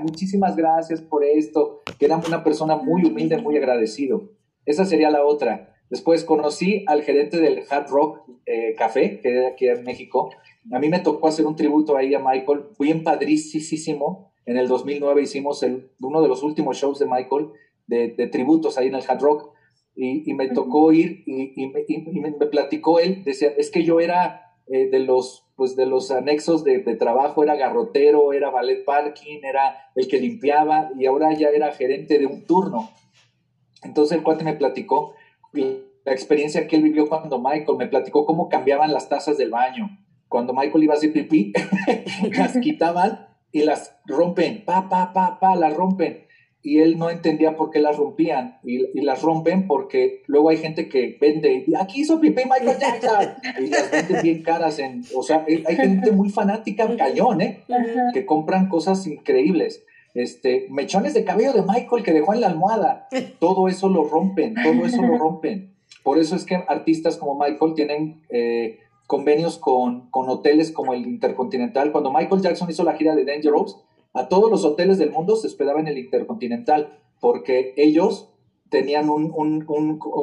muchísimas gracias por esto, que era una persona muy humilde, muy agradecido. Esa sería la otra. Después conocí al gerente del Hard Rock eh, Café, que era aquí en México. A mí me tocó hacer un tributo ahí a Michael, fui empadricísimo. En el 2009 hicimos el, uno de los últimos shows de Michael, de, tributos ahí en el Hard Rock, y, me tocó ir y, me, platicó él, decía, es que yo era eh, de los pues de los anexos de, trabajo, era garrotero, era ballet parking, era el que limpiaba y ahora ya era gerente de un turno. Entonces el cuate me platicó la experiencia que él vivió cuando Michael me platicó cómo cambiaban las tazas del baño. Cuando Michael iba a hacer pipí, las quitaban y las rompen, pa, pa, pa, pa, las rompen y él no entendía por qué las rompían y, las rompen porque luego hay gente que vende y aquí hizo pipí Michael Jackson y las venden bien caras en, o sea, hay gente muy fanática cañón, ¿eh? que compran cosas increíbles. Este, mechones de cabello de Michael que dejó en la almohada, todo eso lo rompen, todo eso lo rompen. Por eso es que artistas como Michael tienen eh, convenios con, con hoteles como el Intercontinental. Cuando Michael Jackson hizo la gira de Dangerous, a todos los hoteles del mundo se hospedaba en el Intercontinental porque ellos tenían un,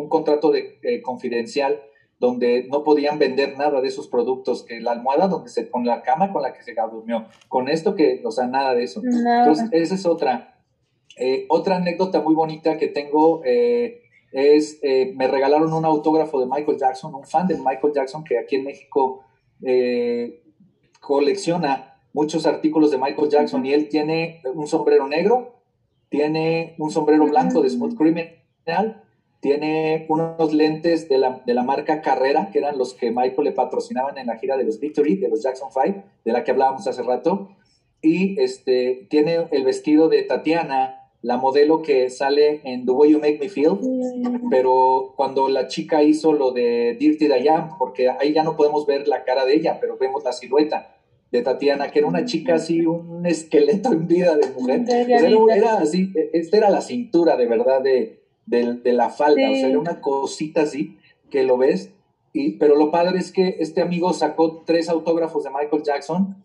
contrato de, eh, confidencial donde no podían vender nada de sus productos, que la almohada donde se, con la cama con la que se durmió, con esto que, o sea, nada de eso. Entonces, esa es otra. Eh, otra anécdota muy bonita que tengo eh, es, me regalaron un autógrafo de Michael Jackson, un fan de Michael Jackson que aquí en México colecciona muchos artículos de Michael Jackson y él tiene un sombrero negro, tiene un sombrero blanco de Smooth Criminal, tiene unos lentes de la, de la, marca Carrera, que eran los que Michael le patrocinaban en la gira de los Victory, de los Jackson 5, de la que hablábamos hace rato, y este, tiene el vestido de Tatiana, la modelo que sale en The Way You Make Me Feel, pero cuando la chica hizo lo de Dirty Diane, porque ahí ya no podemos ver la cara de ella, pero vemos la silueta de Tatiana, que era una chica así, un esqueleto en vida de mujer. Pues era, así, e, esta era la cintura de verdad de, de, la falda, o sea, era una cosita así que lo ves. Y, pero lo padre es que este amigo sacó tres autógrafos de Michael Jackson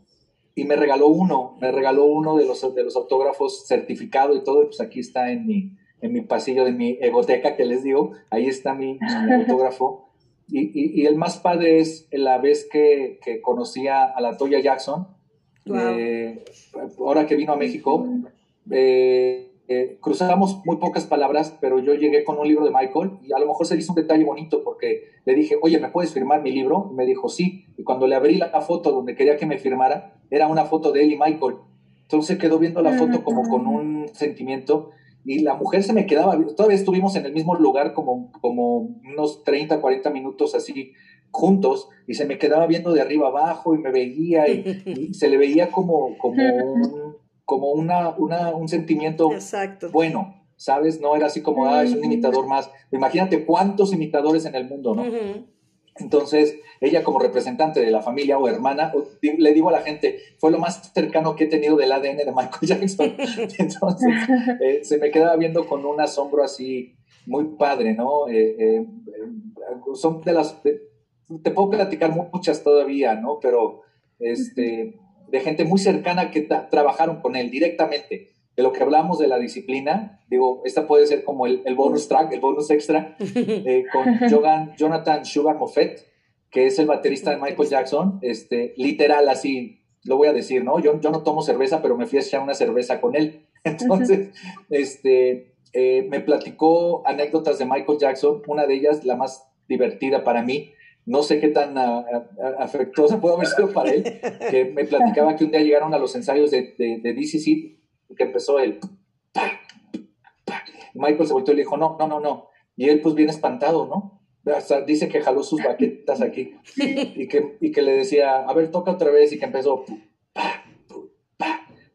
y me regaló uno, me regaló uno de los, de los autógrafos certificado y todo, pues aquí está en mi, en mi pasillo de mi egoteca que les digo, ahí está mi, mi autógrafo. Y, y, el más padre es la vez que, que conocí a, la Toya Jackson, eh, ahora que vino a México, eh, eh, cruzamos muy pocas palabras, pero yo llegué con un libro de Michael y a lo mejor se hizo un detalle bonito porque le dije, oye, ¿me puedes firmar mi libro? Y me dijo, sí. Y cuando le abrí la foto donde quería que me firmara, era una foto de él y Michael. Entonces quedó viendo la foto como con un sentimiento y la mujer se me quedaba, todavía estuvimos en el mismo lugar como, como unos 30, 40 minutos así juntos y se me quedaba viendo de arriba abajo y me veía y, se le veía como, como, un, como una, una, un sentimiento bueno, ¿sabes? No era así como, ah, es un imitador más. Imagínate cuántos imitadores en el mundo, ¿no? Entonces, ella como representante de la familia o hermana, le digo a la gente, fue lo más cercano que he tenido del ADN de Michael Jackson. Entonces, eh, se me quedaba viendo con un asombro así muy padre, ¿no? Eh, eh, son de las, te puedo platicar muchas todavía, ¿no? Pero, este, de gente muy cercana que trabajaron con él directamente de lo que hablamos de la disciplina, digo, esta puede ser como el, bonus track, el bonus extra, eh, con Jonathan Sugar Moffett, que es el baterista de Michael Jackson, este, literal así, lo voy a decir, ¿no? Yo, yo no tomo cerveza, pero me fui a echar una cerveza con él. Entonces, este, eh, me platicó anécdotas de Michael Jackson, una de ellas, la más divertida para mí, no sé qué tan ah, ah, afectuosa pudo haber sido para él, que me platicaba que un día llegaron a los ensayos de, de, de DCC que empezó el... Michael se volteó y le dijo, no, no, no, no. Y él pues bien espantado, ¿no? dice que jaló sus baquetas aquí y que, y que le decía, a ver, toca otra vez y que empezó,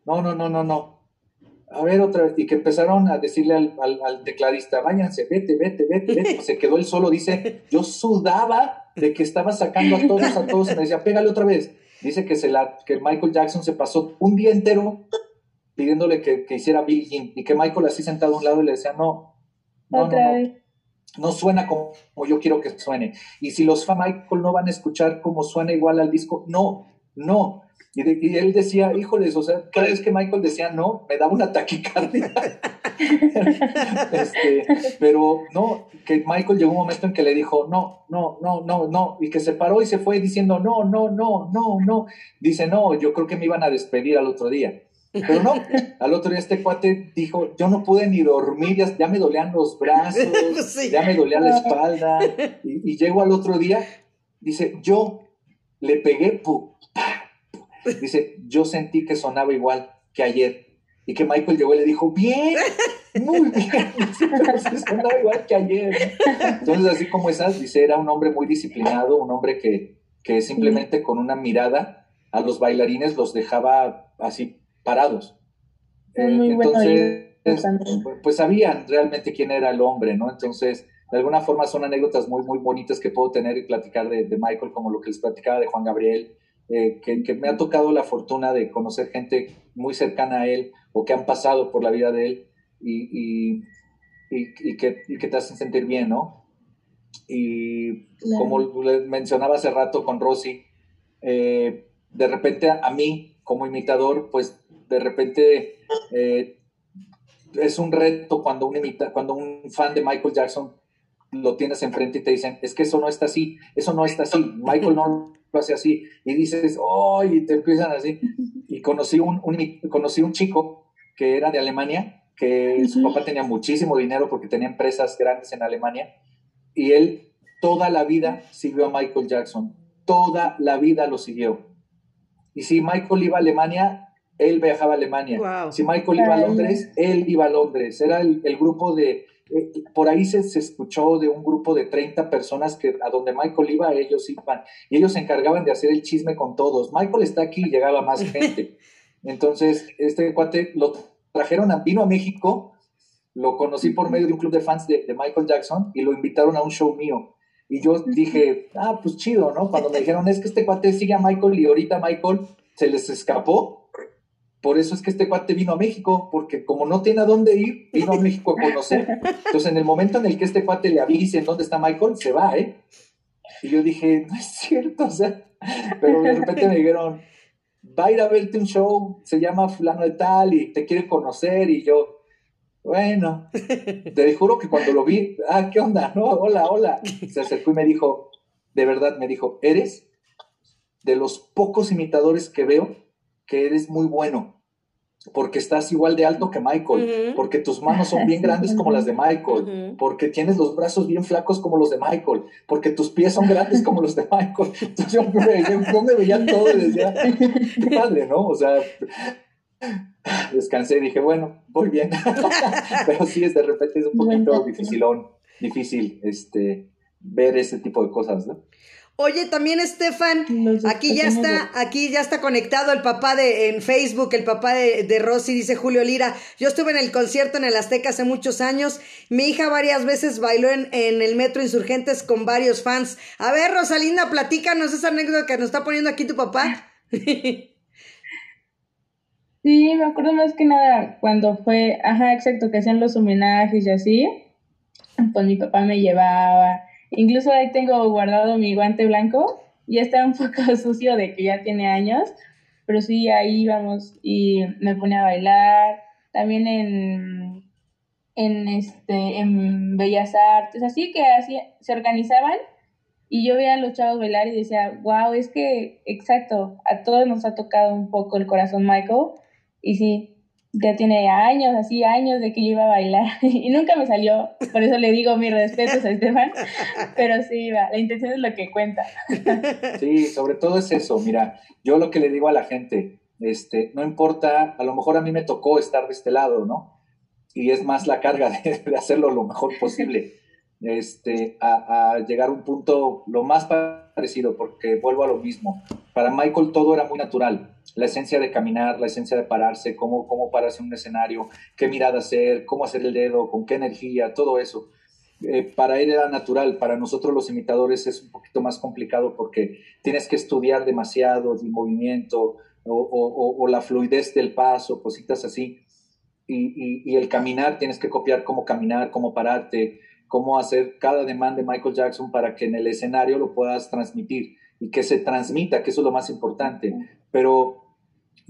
no, no, no, no, no. A ver otra vez, y que empezaron a decirle al, al, tecladista, váyanse, vete, vete, vete, vete. Se quedó él solo, dice, yo sudaba de que estaba sacando a todos, a todos, y me decía, pégale otra vez. Dice que, se la, que Michael Jackson se pasó un día entero pidiéndole que, hiciera Bill y que Michael así sentado a un lado y le decía, no, no, no, no, suena como, yo quiero que suene. Y si los fans Michael no van a escuchar como suena igual al disco, no, no. Y, él decía, híjoles, o sea, cada vez que Michael decía no, me daba una taquicardia. este, pero no, que Michael llegó un momento en que le dijo, no, no, no, no, no, y que se paró y se fue diciendo, no, no, no, no, no. Dice, no, yo creo que me iban a despedir al otro día. Pero no, al otro día este cuate dijo, yo no pude ni dormir, ya, me dolían los brazos, ya me dolía la espalda. Y, y llego al otro día, dice, yo le pegué, Dice, yo sentí que sonaba igual que ayer. Y que Michael llegó y le dijo, bien, muy bien. sonaba igual que ayer. Entonces, así como esas, dice, era un hombre muy disciplinado, un hombre que, que simplemente con una mirada a los bailarines los dejaba así parados. Eh, entonces, pues sabían realmente quién era el hombre, ¿no? Entonces, de alguna forma son anécdotas muy, muy bonitas que puedo tener y platicar de, de Michael, como lo que les platicaba de Juan Gabriel, eh, que, me ha tocado la fortuna de conocer gente muy cercana a él o que han pasado por la vida de él y, y, que, que, te hacen sentir bien, ¿no? Y como les mencionaba hace rato con Rosy, eh, de repente a, mí, como imitador, pues de repente eh, es un reto cuando un, imita, cuando un fan de Michael Jackson lo tienes enfrente y te dicen, es que eso no está así, eso no está así, Michael no lo hace así, y dices, oh, y te empiezan así. Y conocí un, conocí un chico que era de Alemania, que su papá tenía muchísimo dinero porque tenía empresas grandes en Alemania, y él toda la vida siguió a Michael Jackson, toda la vida lo siguió. Y si Michael iba a Alemania, él viajaba a Alemania. Si Michael iba a Londres, él iba a Londres. Era el grupo de, eh, por ahí se, escuchó de un grupo de 30 personas que a donde Michael iba, ellos iban, y ellos se encargaban de hacer el chisme con todos. Michael está aquí y llegaba más gente. Entonces, este cuate lo trajeron, a, vino a México, lo conocí por medio de un club de fans de, de Michael Jackson y lo invitaron a un show mío. Y yo dije, ah, pues chido, ¿no? Cuando me dijeron, es que este cuate sigue a Michael y ahorita Michael se les escapó, por eso es que este cuate vino a México, porque como no tiene a dónde ir, vino a México a conocer. Entonces, en el momento en el que este cuate le avise en dónde está Michael, se va, ¿eh? Y yo dije, no es cierto, o sea, pero de repente me dijeron, va a ir a verte un show, se llama fulano de tal y te quiere conocer y yo, bueno, te juro que cuando lo vi, ah, ¿qué onda? No, hola, hola. Se acercó y me dijo, de verdad, me dijo, eres de los pocos imitadores que veo que eres muy bueno, porque estás igual de alto que Michael, porque tus manos son bien grandes como las de Michael, porque tienes los brazos bien flacos como los de Michael, porque tus pies son grandes como los de Michael. Entonces yo me, veía todo y decía, qué padre, ¿no? O sea, descansé y dije, bueno, voy bien. Pero sí, es de repente es un poquito dificilón, difícil este, ver ese tipo de cosas, ¿no? Oye, también Estefan, aquí ya está, aquí ya está conectado el papá de en Facebook, el papá de, de, Rosy, dice Julio Lira. Yo estuve en el concierto en el Azteca hace muchos años. Mi hija varias veces bailó en, en el Metro Insurgentes con varios fans. A ver, Rosalinda, platícanos esa anécdota que nos está poniendo aquí tu papá. Sí, me acuerdo más que nada cuando fue, ajá, exacto, que hacían los homenajes y así. Pues mi papá me llevaba Incluso ahí tengo guardado mi guante blanco. Ya está un poco sucio de que ya tiene años, pero sí, ahí íbamos y me ponía a bailar. También en, en, este, en Bellas Artes, así que así se organizaban y yo veía a los chavos bailar y decía, wow, es que, exacto, a todos nos ha tocado un poco el corazón Michael. Y sí, ya tiene años, así años de que yo iba a bailar y nunca me salió, por eso le digo mis respetos a Estefan, pero sí iba, la intención es lo que cuenta. Sí, sobre todo es eso, mira, yo lo que le digo a la gente, este, no importa, a lo mejor a mí me tocó estar de este lado, ¿no? Y es más la carga de hacerlo lo mejor posible, este, a, llegar a un punto lo más parecido, porque vuelvo a lo mismo, para Michael todo era muy natural, la esencia de caminar, la esencia de pararse, cómo, cómo pararse en un escenario, qué mirada hacer, cómo hacer el dedo, con qué energía, todo eso. Eh, para él era natural, para nosotros los imitadores es un poquito más complicado porque tienes que estudiar demasiado el movimiento o, la fluidez del paso, cositas así. Y, y, el caminar, tienes que copiar cómo caminar, cómo pararte, cómo hacer cada demanda de Michael Jackson para que en el escenario lo puedas transmitir y que se transmita, que eso es lo más importante. pero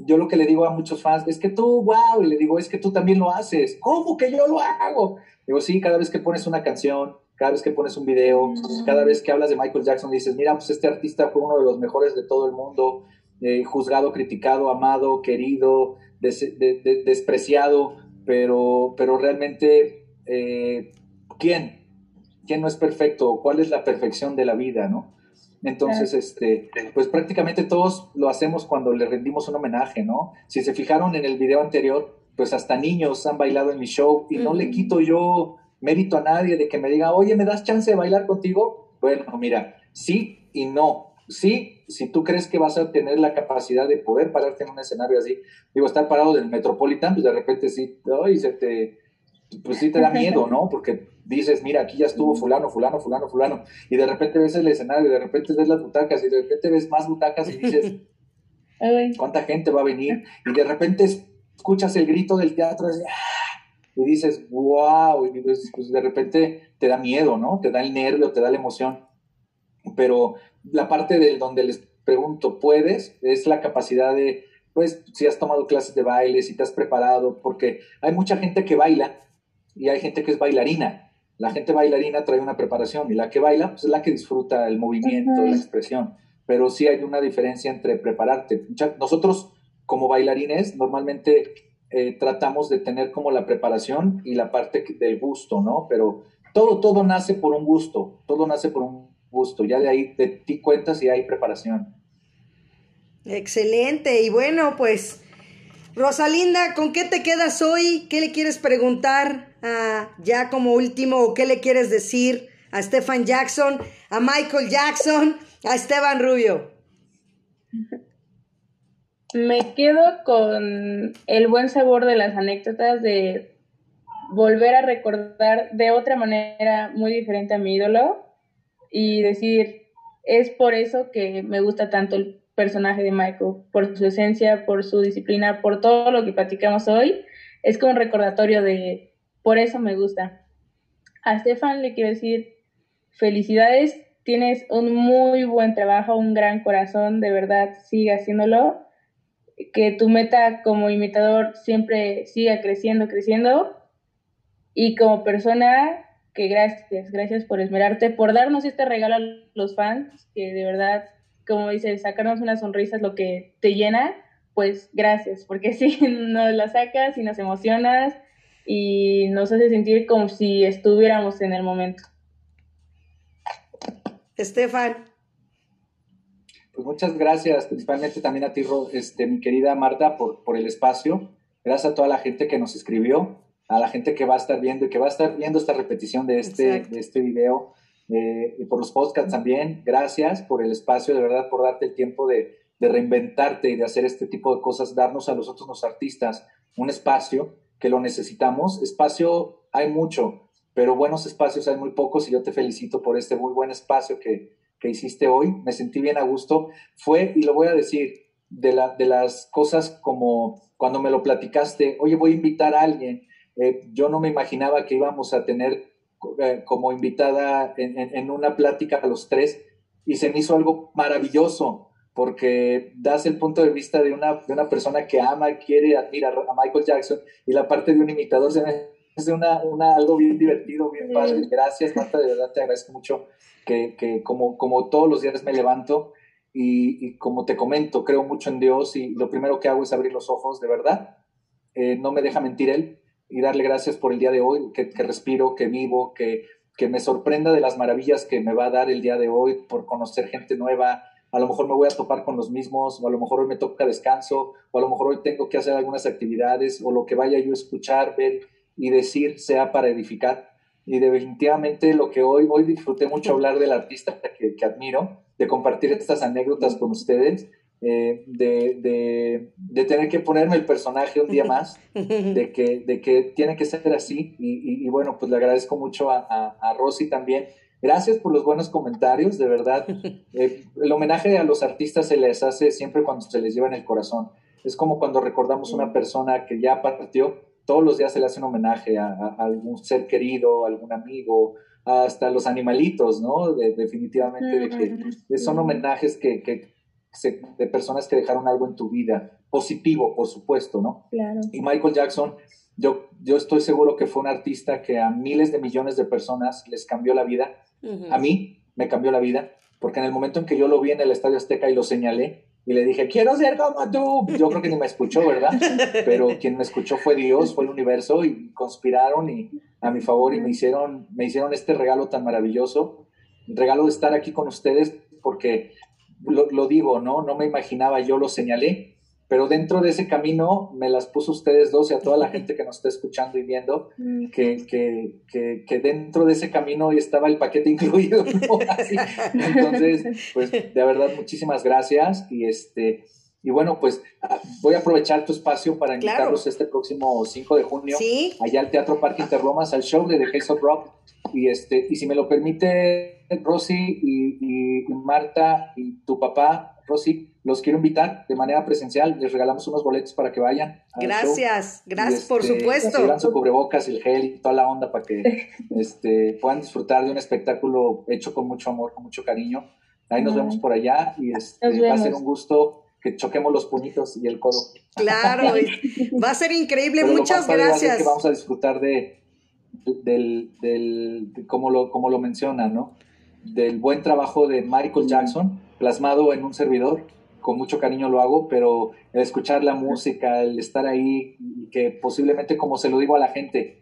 yo lo que le digo a muchos fans es que tú, wow, y le digo, es que tú también lo haces. ¿Cómo que yo lo hago? Digo, sí, cada vez que pones una canción, cada vez que pones un video, cada vez que hablas de Michael Jackson, dices, mira, pues este artista fue uno de los mejores de todo el mundo, eh, juzgado, criticado, amado, querido, despreciado, pero, pero realmente, eh, ¿quién? ¿Quién no es perfecto? ¿Cuál es la perfección de la vida, no? Entonces, este, pues prácticamente todos lo hacemos cuando le rendimos un homenaje, ¿no? Si se fijaron en el video anterior, pues hasta niños han bailado en mi show y no le quito yo mérito a nadie de que me diga, oye, ¿me das chance de bailar contigo? Bueno, mira, sí y no. Sí, si tú crees que vas a tener la capacidad de poder pararte en un escenario así, digo, estar parado del Metropolitan, pues de repente sí, ay, se te, pues sí te da miedo, ¿no? Porque dices, mira, aquí ya estuvo fulano, fulano, fulano, fulano, y de repente ves el escenario, y de repente ves las butacas, y de repente ves más butacas y dices, ¿cuánta gente va a venir? Y de repente escuchas el grito del teatro y dices, wow, y pues de repente te da miedo, ¿no? Te da el nervio, te da la emoción. Pero la parte de donde les pregunto, ¿puedes? Es la capacidad de, pues, si has tomado clases de baile, si te has preparado, porque hay mucha gente que baila y hay gente que es bailarina la gente bailarina trae una preparación y la que baila pues, es la que disfruta el movimiento, la expresión. Pero sí hay una diferencia entre prepararte. Nosotros como bailarines normalmente eh, tratamos de tener como la preparación y la parte del gusto, ¿no? Pero todo, todo nace por un gusto, todo nace por un gusto. Ya de ahí de ti cuentas y hay preparación. Excelente. Y bueno, pues Rosalinda, ¿con qué te quedas hoy? ¿Qué le quieres preguntar a, ya como último o qué le quieres decir a Stefan Jackson, a Michael Jackson, a Esteban Rubio? Me quedo con el buen sabor de las anécdotas de volver a recordar de otra manera muy diferente a mi ídolo y decir, es por eso que me gusta tanto el personaje de Michael, por su esencia, por su disciplina, por todo lo que platicamos hoy. Es como un recordatorio de, por eso me gusta. A Stefan le quiero decir, felicidades, tienes un muy buen trabajo, un gran corazón, de verdad, sigue haciéndolo. Que tu meta como imitador siempre siga creciendo, creciendo. Y como persona, que gracias, gracias por esmerarte, por darnos este regalo a los fans, que de verdad como dices, sacarnos una sonrisa es lo que te llena, pues gracias, porque si nos la sacas y nos emocionas y nos hace sentir como si estuviéramos en el momento. Estefan. Pues muchas gracias, principalmente también a ti, este, mi querida Marta, por, por el espacio. Gracias a toda la gente que nos escribió, a la gente que va a estar viendo y que va a estar viendo esta repetición de este, de este video eh, y por los podcasts también. Gracias por el espacio, de verdad, por darte el tiempo de, reinventarte y de hacer este tipo de cosas, darnos a nosotros los artistas un espacio que lo necesitamos. Espacio hay mucho, pero buenos espacios hay muy pocos y yo te felicito por este muy buen espacio que, que hiciste hoy. Me sentí bien a gusto. Fue, y lo voy a decir, de, la, de las cosas como cuando me lo platicaste, oye, voy a invitar a alguien. Eh, yo no me imaginaba que íbamos a tener como invitada en, una plática a los tres y se me hizo algo maravilloso porque das el punto de vista de una, de una persona que ama, quiere, admira a Michael Jackson y la parte de un imitador se me hace una, una, algo bien divertido, bien padre. Gracias, Marta, de verdad te agradezco mucho que, que como, como todos los días me levanto y, y, como te comento, creo mucho en Dios y lo primero que hago es abrir los ojos, de verdad. Eh, no me deja mentir Él y darle gracias por el día de hoy, que, respiro, que vivo, que, que me sorprenda de las maravillas que me va a dar el día de hoy por conocer gente nueva. A lo mejor me voy a topar con los mismos, o a lo mejor hoy me toca descanso, o a lo mejor hoy tengo que hacer algunas actividades, o lo que vaya yo a escuchar, ver y decir sea para edificar. Y definitivamente lo que hoy, hoy disfruté mucho hablar del artista que, que admiro, de compartir estas anécdotas con ustedes eh, de, de, tener que ponerme el personaje un día más, de que, de que tiene que ser así. Y, bueno, pues le agradezco mucho a, a, Rosy también. Gracias por los buenos comentarios, de verdad. Eh, el homenaje a los artistas se les hace siempre cuando se les lleva en el corazón. Es como cuando recordamos a una persona que ya partió, todos los días se le hace un homenaje a, algún ser querido, algún amigo, hasta los animalitos, ¿no? definitivamente, de que son homenajes que, que de personas que dejaron algo en tu vida, positivo, por supuesto, ¿no? Claro. Y Michael Jackson, yo, yo estoy seguro que fue un artista que a miles de millones de personas les cambió la vida. A mí me cambió la vida, porque en el momento en que yo lo vi en el Estadio Azteca y lo señalé, y le dije, quiero ser como tú. Yo creo que ni me escuchó, ¿verdad? Pero quien me escuchó fue Dios, fue el universo y conspiraron y a mi favor y me hicieron, me hicieron este regalo tan maravilloso, el regalo de estar aquí con ustedes porque lo, lo digo, ¿no? No me imaginaba, yo lo señalé pero dentro de ese camino me las puso ustedes dos y a toda la gente que nos está escuchando y viendo, mm. que, que, que, dentro de ese camino estaba el paquete incluido. Entonces, pues de verdad, muchísimas gracias. Y este. Y bueno, pues ah, voy a aprovechar tu espacio para invitarlos este próximo 5 de junio allá al Teatro Parque Interlomas al show de The Case of Rock. Y, este, y si me lo permite, Rosy y, y Marta y tu papá, Rosy, los quiero invitar de manera presencial. Les regalamos unos boletos para que vayan. Gracias, gracias, por este, supuesto. Llevan su cubrebocas, el gel y toda la onda para que este, puedan disfrutar de un espectáculo hecho con mucho amor, con mucho cariño. Ahí nos vemos por allá y este, va a ser un gusto que choquemos los puñitos y el codo. Claro, va a ser increíble. Muchas gracias. que vamos a disfrutar de, del, del como, lo, como lo menciona, ¿no? Del buen trabajo de Michael Jackson plasmado en un servidor con mucho cariño lo hago, pero el escuchar la música, el estar ahí, que posiblemente como se lo digo a la gente,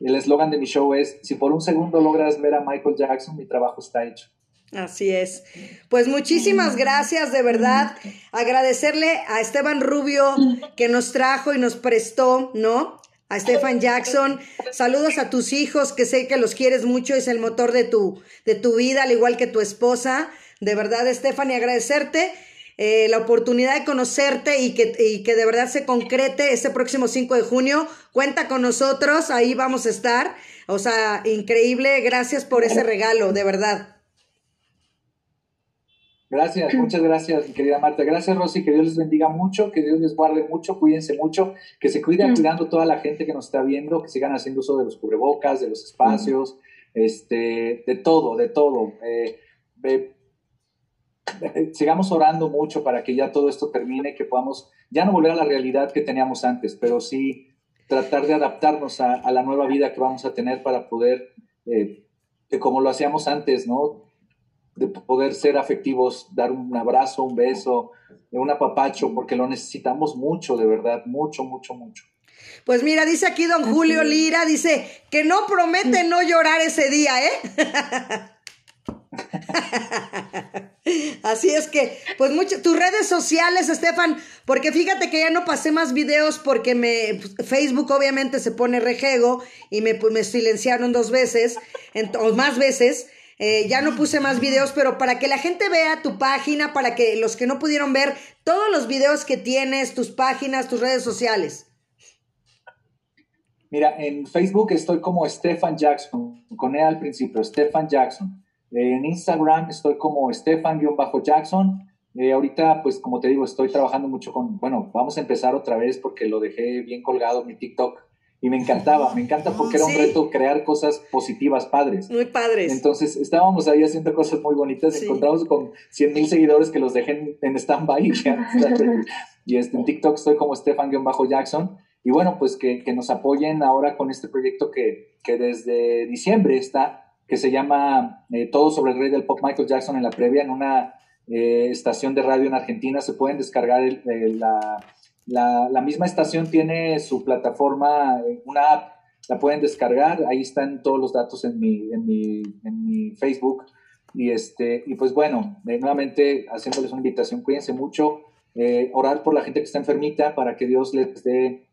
el eslogan de mi show es, si por un segundo logras ver a Michael Jackson, mi trabajo está hecho. Así es. Pues muchísimas gracias, de verdad. Agradecerle a Esteban Rubio que nos trajo y nos prestó, ¿no? A Stefan Jackson. Saludos a tus hijos, que sé que los quieres mucho, es el motor de tu, de tu vida, al igual que tu esposa. De verdad, Estefan, y agradecerte eh, la oportunidad de conocerte y que, y que de verdad se concrete ese próximo 5 de junio. Cuenta con nosotros, ahí vamos a estar. O sea, increíble, gracias por ese regalo, de verdad. Gracias, muchas gracias, querida Marta. Gracias, Rosy. Que Dios les bendiga mucho, que Dios les guarde mucho, cuídense mucho, que se cuiden cuidando toda la gente que nos está viendo, que sigan haciendo uso de los cubrebocas, de los espacios, este, de todo, de todo. Eh, eh, sigamos orando mucho para que ya todo esto termine, que podamos ya no volver a la realidad que teníamos antes, pero sí tratar de adaptarnos a, la nueva vida que vamos a tener para poder, eh, como lo hacíamos antes, ¿no? De poder ser afectivos, dar un abrazo, un beso, un apapacho, porque lo necesitamos mucho, de verdad, mucho, mucho, mucho. Pues mira, dice aquí don Julio Lira, dice que no promete no llorar ese día, ¿eh? Así es que, pues muchas, tus redes sociales, Estefan, porque fíjate que ya no pasé más videos porque me, Facebook obviamente se pone rejego y me, pues, me silenciaron dos veces, o más veces. Eh, ya no puse más videos, pero para que la gente vea tu página, para que los que no pudieron ver todos los videos que tienes, tus páginas, tus redes sociales. Mira, en Facebook estoy como Stefan Jackson, con E al principio, Stefan Jackson. En Instagram estoy como Stefan-Jackson. Eh, ahorita, pues como te digo, estoy trabajando mucho con, bueno, vamos a empezar otra vez porque lo dejé bien colgado mi TikTok y me encantaba, me encanta porque era un reto crear cosas positivas, padres. Muy padres. Entonces estábamos ahí haciendo cosas muy bonitas, encontramos con 100 mil seguidores que los dejé en, stand-by y este, en TikTok estoy como Stefan-Jackson. Y bueno, pues que, que, nos apoyen ahora con este proyecto que, que desde diciembre está que se llama eh, Todo sobre el rey del pop Michael Jackson en la previa, en una eh, estación de radio en Argentina. Se pueden descargar la, la, misma estación tiene su plataforma, eh, una app, la pueden descargar, ahí están todos los datos en mi, en mi, en mi Facebook. Y, este, y pues bueno, nuevamente haciéndoles una invitación, cuídense mucho, orar por la gente que está enfermita para que Dios les dé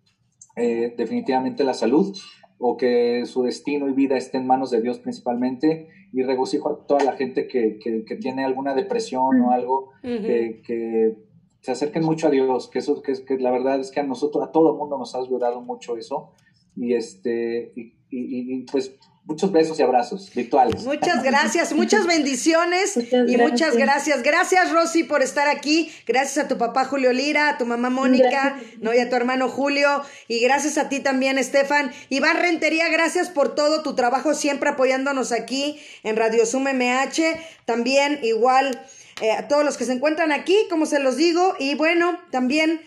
definitivamente la salud o que su destino y vida esté en manos de Dios principalmente. Y regocijo a toda la gente que, que, tiene alguna depresión o algo, que, que, se acerquen mucho a Dios, que eso que, que la verdad es que a nosotros, a todo el mundo nos ha ayudado mucho eso y este y, y pues muchos besos y abrazos virtuales. Muchas gracias, muchas bendiciones y muchas gracias. Gracias Rosy por estar aquí. Gracias a tu papá Julio Lira, a tu mamá Mónica, no y a tu hermano Julio y gracias a ti también Estefan. Iván Rentería, gracias por todo tu trabajo siempre apoyándonos aquí en Radio Zoom MH. También igual eh, a todos los que se encuentran aquí, como se los digo, y bueno, también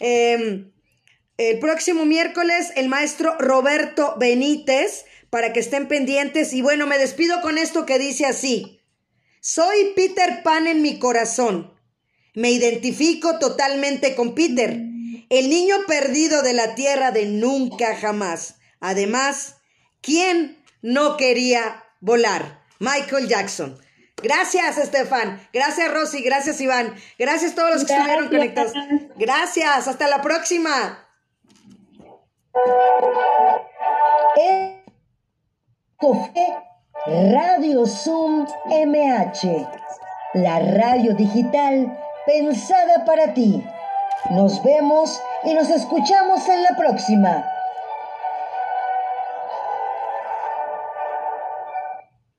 em, el próximo miércoles el maestro Roberto Benítez, para que estén pendientes, y bueno, me despido con esto que dice así, soy Peter Pan en mi corazón, me identifico totalmente con Peter, el niño perdido de la tierra de nunca jamás. Además, ¿quién no quería volar? Michael Jackson. Gracias, Estefan. Gracias, Rosy. Gracias, Iván. Gracias a todos los que estuvieron conectados. Gracias. Hasta la próxima. Radio Zoom MH, la radio digital pensada para ti. Nos vemos y nos escuchamos en la próxima.